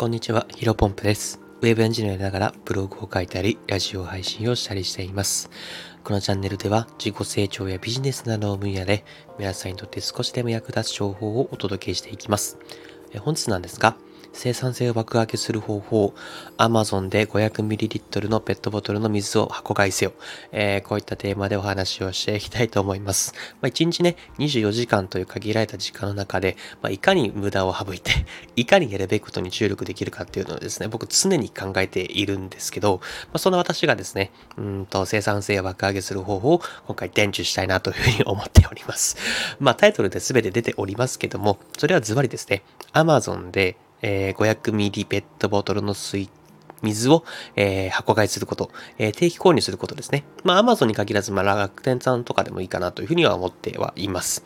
こんにちは、ヒロポンプです。ウェブエンジニアながらブログを書いたり、ラジオ配信をしたりしています。このチャンネルでは自己成長やビジネスなどの分野で皆さんにとって少しでも役立つ情報をお届けしていきます。え本日なんですが、生産性を爆上げする方法、Amazon で 500ml のペットボトルの水を箱買いせよ。えーこういったテーマでお話をしていきたいと思います。まあ、1日ね、24時間という限られた時間の中で、まあ、いかに無駄を省いて、いかにやるべきことに注力できるかっていうのをですね、僕常に考えているんですけど、まあ、その私がですね、うんと生産性を爆上げする方法を今回伝授したいなというふうに思っております。まあタイトルで全て出ておりますけども、それはズバリですね、Amazon で、えー 500ml ペットボトルの水水を、えー箱買いすること、えー定期購入することですね。まあ、Amazon に限らず、まあ、楽天さんとかでもいいかなというふうには思ってはいます。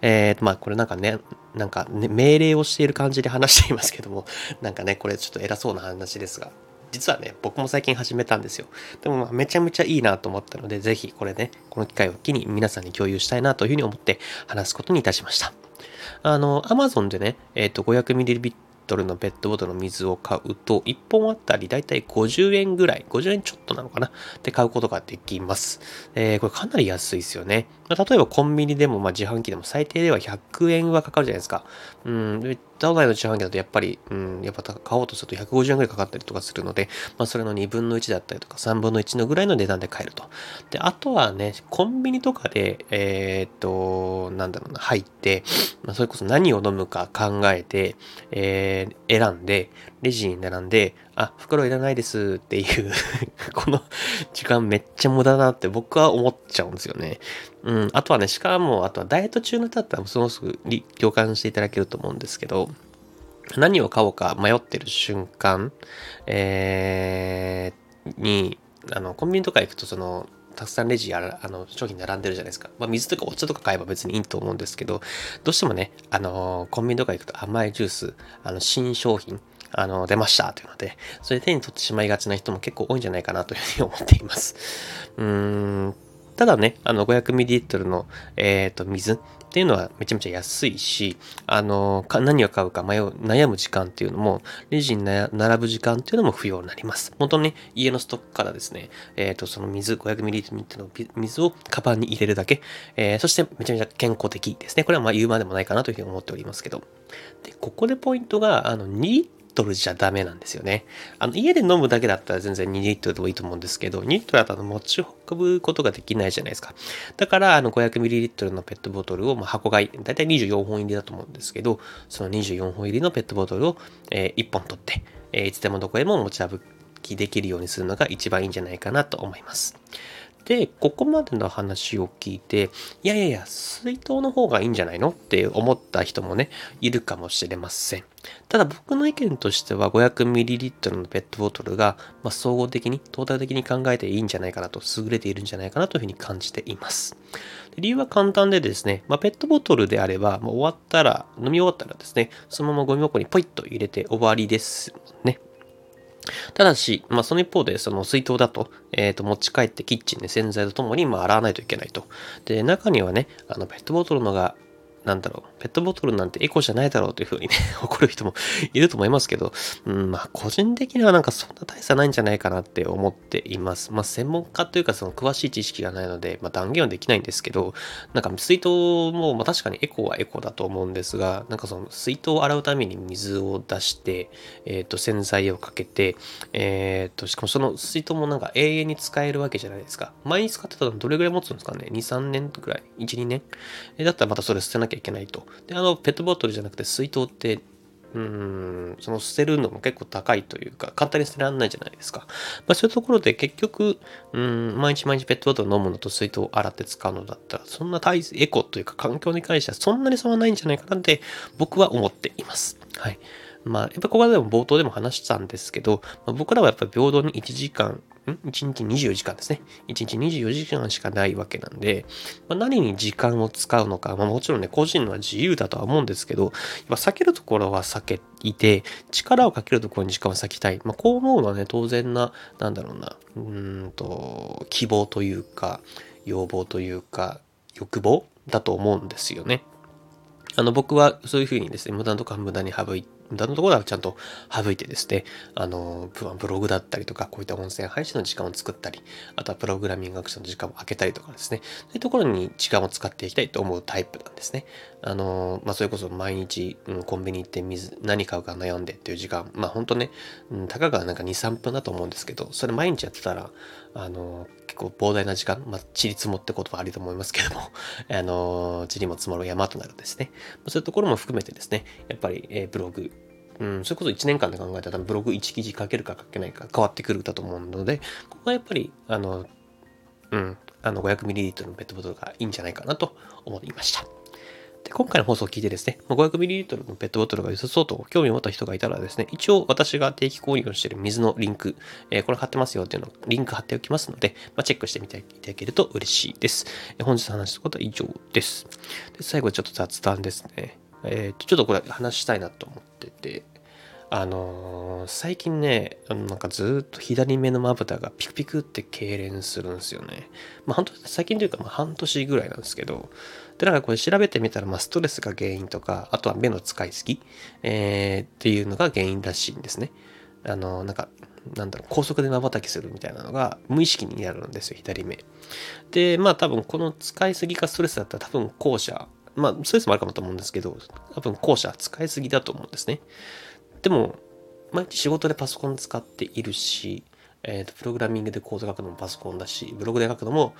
えー、まあ、これなんかね、なんか、ね、命令をしている感じで話していますけども、なんかね、これちょっと偉そうな話ですが、実はね、僕も最近始めたんですよ。でも、まあ、めちゃめちゃいいなと思ったので、ぜひこれね、この機会を機に皆さんに共有したいなというふうに思って話すことにいたしました。あの、Amazon でね、えっ、と、500ml のペットボトルの水を買うと、1本あたりだいたい50円ぐらい、50円ちょっとなのかな？で買うことができます。えーこれかなり安いですよね。ま例えばコンビニでも、まあ、自販機でも最低では100円はかかるじゃないですか。うん、都内の自販機だとやっぱり、うん、やっぱ買おうとすると150円ぐらいかかったりとかするので、まあ、それの2分の1だったりとか3分の1のぐらいの値段で買えると。で、あとはね、コンビニとかで、えーっと、なんだろうな、入って、まあ、それこそ何を飲むか考えて、えー選んで、レジに並んで、あ、袋いらないですっていう この時間めっちゃ無駄だなって僕は思っちゃうんですよね。うん。あとはね、しかも、あとはダイエット中の人だったらすごく共感していただけると思うんですけど、何を買おうか迷ってる瞬間、えーに、あの、コンビニとか行くと、その、たくさんレジやら、あの、商品並んでるじゃないですか。まあ、水とかお茶とか買えば別にいいと思うんですけど、どうしてもね、あの、コンビニとか行くと甘いジュース、あの、新商品、あの、出ましたというので、それ手に取ってしまいがちな人も結構多いんじゃないかなというふうに思っています。うーん、ただね、あの 500ml の、えー、と水っていうのはめちゃめちゃ安いし、あのか何を買うか迷う悩む時間っていうのも、レジに並ぶ時間っていうのも不要になります。本当にね、家のストックからですね、えっ、と、その水、500ml の水をカバンに入れるだけ、えーそしてめちゃめちゃ健康的ですね。これはまあ言うまでもないかなというふうに思っておりますけど。で、ここでポイントが、あの、2リットルじゃダメなんですよね。あの、家で飲むだけだったら全然2リットルでもいいと思うんですけど、2リットルだとあの持ち運ぶことができないじゃないですか。だから、あの、500ml のペットボトルを、まあ、箱買い、だいたい24本入りだと思うんですけど、その24本入りのペットボトルを、え1本取って、えーいつでもどこへも持ち歩きできるようにするのが一番いいんじゃないかなと思います。で、ここまでの話を聞いて、いやいやいや、水筒の方がいいんじゃないのって思った人もね、いるかもしれません。ただ僕の意見としては 500ml のペットボトルが、まあ、総合的に、トータル的に考えていいんじゃないかなと、優れているんじゃないかなというふうに感じています。理由は簡単でですね、まあ、ペットボトルであれば、もう終わったら、飲み終わったらですね、そのままゴミ箱にポイッと入れて終わりですね。ただし、まあ、その一方で、その水筒だと、えっ、と、持ち帰ってキッチンで洗剤とともに、まあ、洗わないといけないと。で、中にはね、あの、ペットボトルのが、なんだろう、ペットボトルなんてエコじゃないだろうというふうにね、怒る人もいると思いますけど、うん、まあ、個人的にはなんかそんな大差ないんじゃないかなって思っています。まあ、専門家というか、その詳しい知識がないので、まあ、断言はできないんですけど、なんか水筒も、まあ、確かにエコはエコだと思うんですが、なんかその水筒を洗うために水を出して、えっ、と、洗剤をかけて、えっ、と、しかもその水筒もなんか永遠に使えるわけじゃないですか。前に使ってたのどれぐらい持つんですかね ?2、3年くらい ?1、2年？えだったらまたそれ捨てなきゃいけないと。で、あの、ペットボトルじゃなくて水筒って、うーん、その捨てるのも結構高いというか、簡単に捨てられないじゃないですか。まあそういうところで結局、うん、毎日毎日ペットボトル飲むのと水筒を洗って使うのだったら、そんな大エコというか環境に関してはそんなに差はないんじゃないかなって僕は思っています。はい。まあ、やっぱここでも冒頭でも話したんですけど、まあ僕らはやっぱり平等に1時間、ん ?1 日24時間ですね。1日24時間しかないわけなんで、まあ、何に時間を使うのか、まあもちろんね、個人のは自由だとは思うんですけど、やっぱ避けるところは避けて、力をかけるところに時間を割きたい。まあこう思うのはね、当然な、なんだろうな、うーんと、希望というか、要望というか、欲望だと思うんですよね。あの、僕はそういうふうにですね、無駄とこは無駄に省い無駄なところはちゃんと省いてですね、あの、ブログだったりとか、こういった音声配信の時間を作ったり、あとはプログラミング学習の時間を空けたりとかですね、そういうところに時間を使っていきたいと思うタイプなんですね。あの、まあ、それこそ毎日、うん、コンビニ行って水、何買うか悩んでっていう時間、まあ、本当ね、うん、たかがなんか2、3分だと思うんですけど、それ毎日やってたら、あの、結構膨大な時間、まあ、地に積もってことはあると思いますけども、あの、地にも積もる山となるですね。そういうところも含めてですね、やっぱり、えー、ブログ、うん、それこそ1年間で考えたらブログ1記事書けるか書けないか変わってくるだと思うので、ここはやっぱり、あの、うん、あの 500ml のペットボトルがいいんじゃないかなと思いました。で今回の放送を聞いてですね、500ml のペットボトルが良さそうと興味を持った人がいたらですね、一応私が定期購入をしている水のリンク、えー、これ貼ってますよっていうのをリンク貼っておきますので、まあ、チェックしてみていただけると嬉しいです。えー、本日の話したことは以上です。で最後ちょっと雑談ですね。えー、ちょっとこれ話したいなと思ってて、あのー、最近ね、なんかずっと左目のまぶたがピクピクって痙攣するんですよね。まあ本当最近というかまあ半年ぐらいなんですけど、で、なんかこれ調べてみたら、まあストレスが原因とか、あとは目の使いすぎ、えー、っていうのが原因らしいんですね。あのー、なんか、なんだろう、高速で瞬きするみたいなのが無意識になるんですよ、左目。で、まあ多分この使いすぎかストレスだったら多分後者まあ、ストレスもあるかもと思うんですけど、多分後者使いすぎだと思うんですね。でも、毎日仕事でパソコン使っているし、えっ、ー、と、プログラミングでコード書くのもパソコンだし、ブログで書くのも、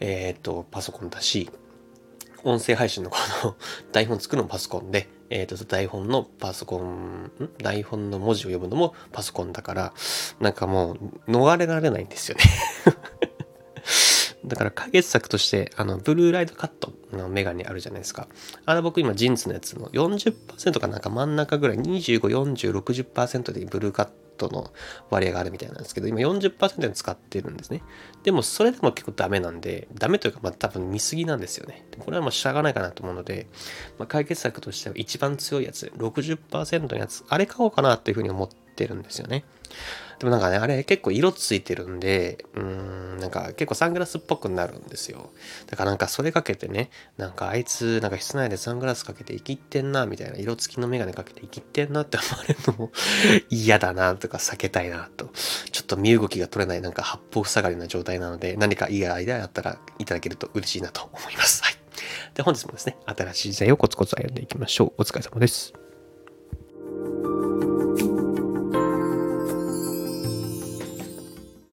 えっ、ー、と、パソコンだし、音声配信のこの 台本作るのもパソコンで、えっ、ー、と、台本のパソコン、台本の文字を読むのもパソコンだから、なんかもう逃れられないんですよね。だから解決策として、あの、ブルーライトカット。のメガネあるじゃないですか。あれ僕今ジンツのやつの40%かなんか真ん中ぐらい、25、40、60%でブルーカットの割合があるみたいなんですけど、今40%で使ってるんですね。でもそれでも結構ダメなんで、ダメというかまあ多分見すぎなんですよね。これはもうしゃがないかなと思うので、まあ、解決策としては一番強いやつ、60%のやつ、あれ買おうかなっていうふうに思ってってるんですよね。でもなんかね、あれ結構色ついてるんで、うん、なんか結構サングラスっぽくなるんですよ。だからなんかそれかけてね、なんかあいつ、なんか室内でサングラスかけて生きってんな、みたいな、色付きのメガネかけて生きってんなって思われるのも 嫌だな、とか避けたいな、と。ちょっと身動きが取れない、なんか八方塞がりな状態なので、何かいいアイデアあったらいただけると嬉しいなと思います。はい。で、本日もですね、新しい時代をコツコツ歩んでいきましょう。お疲れ様です。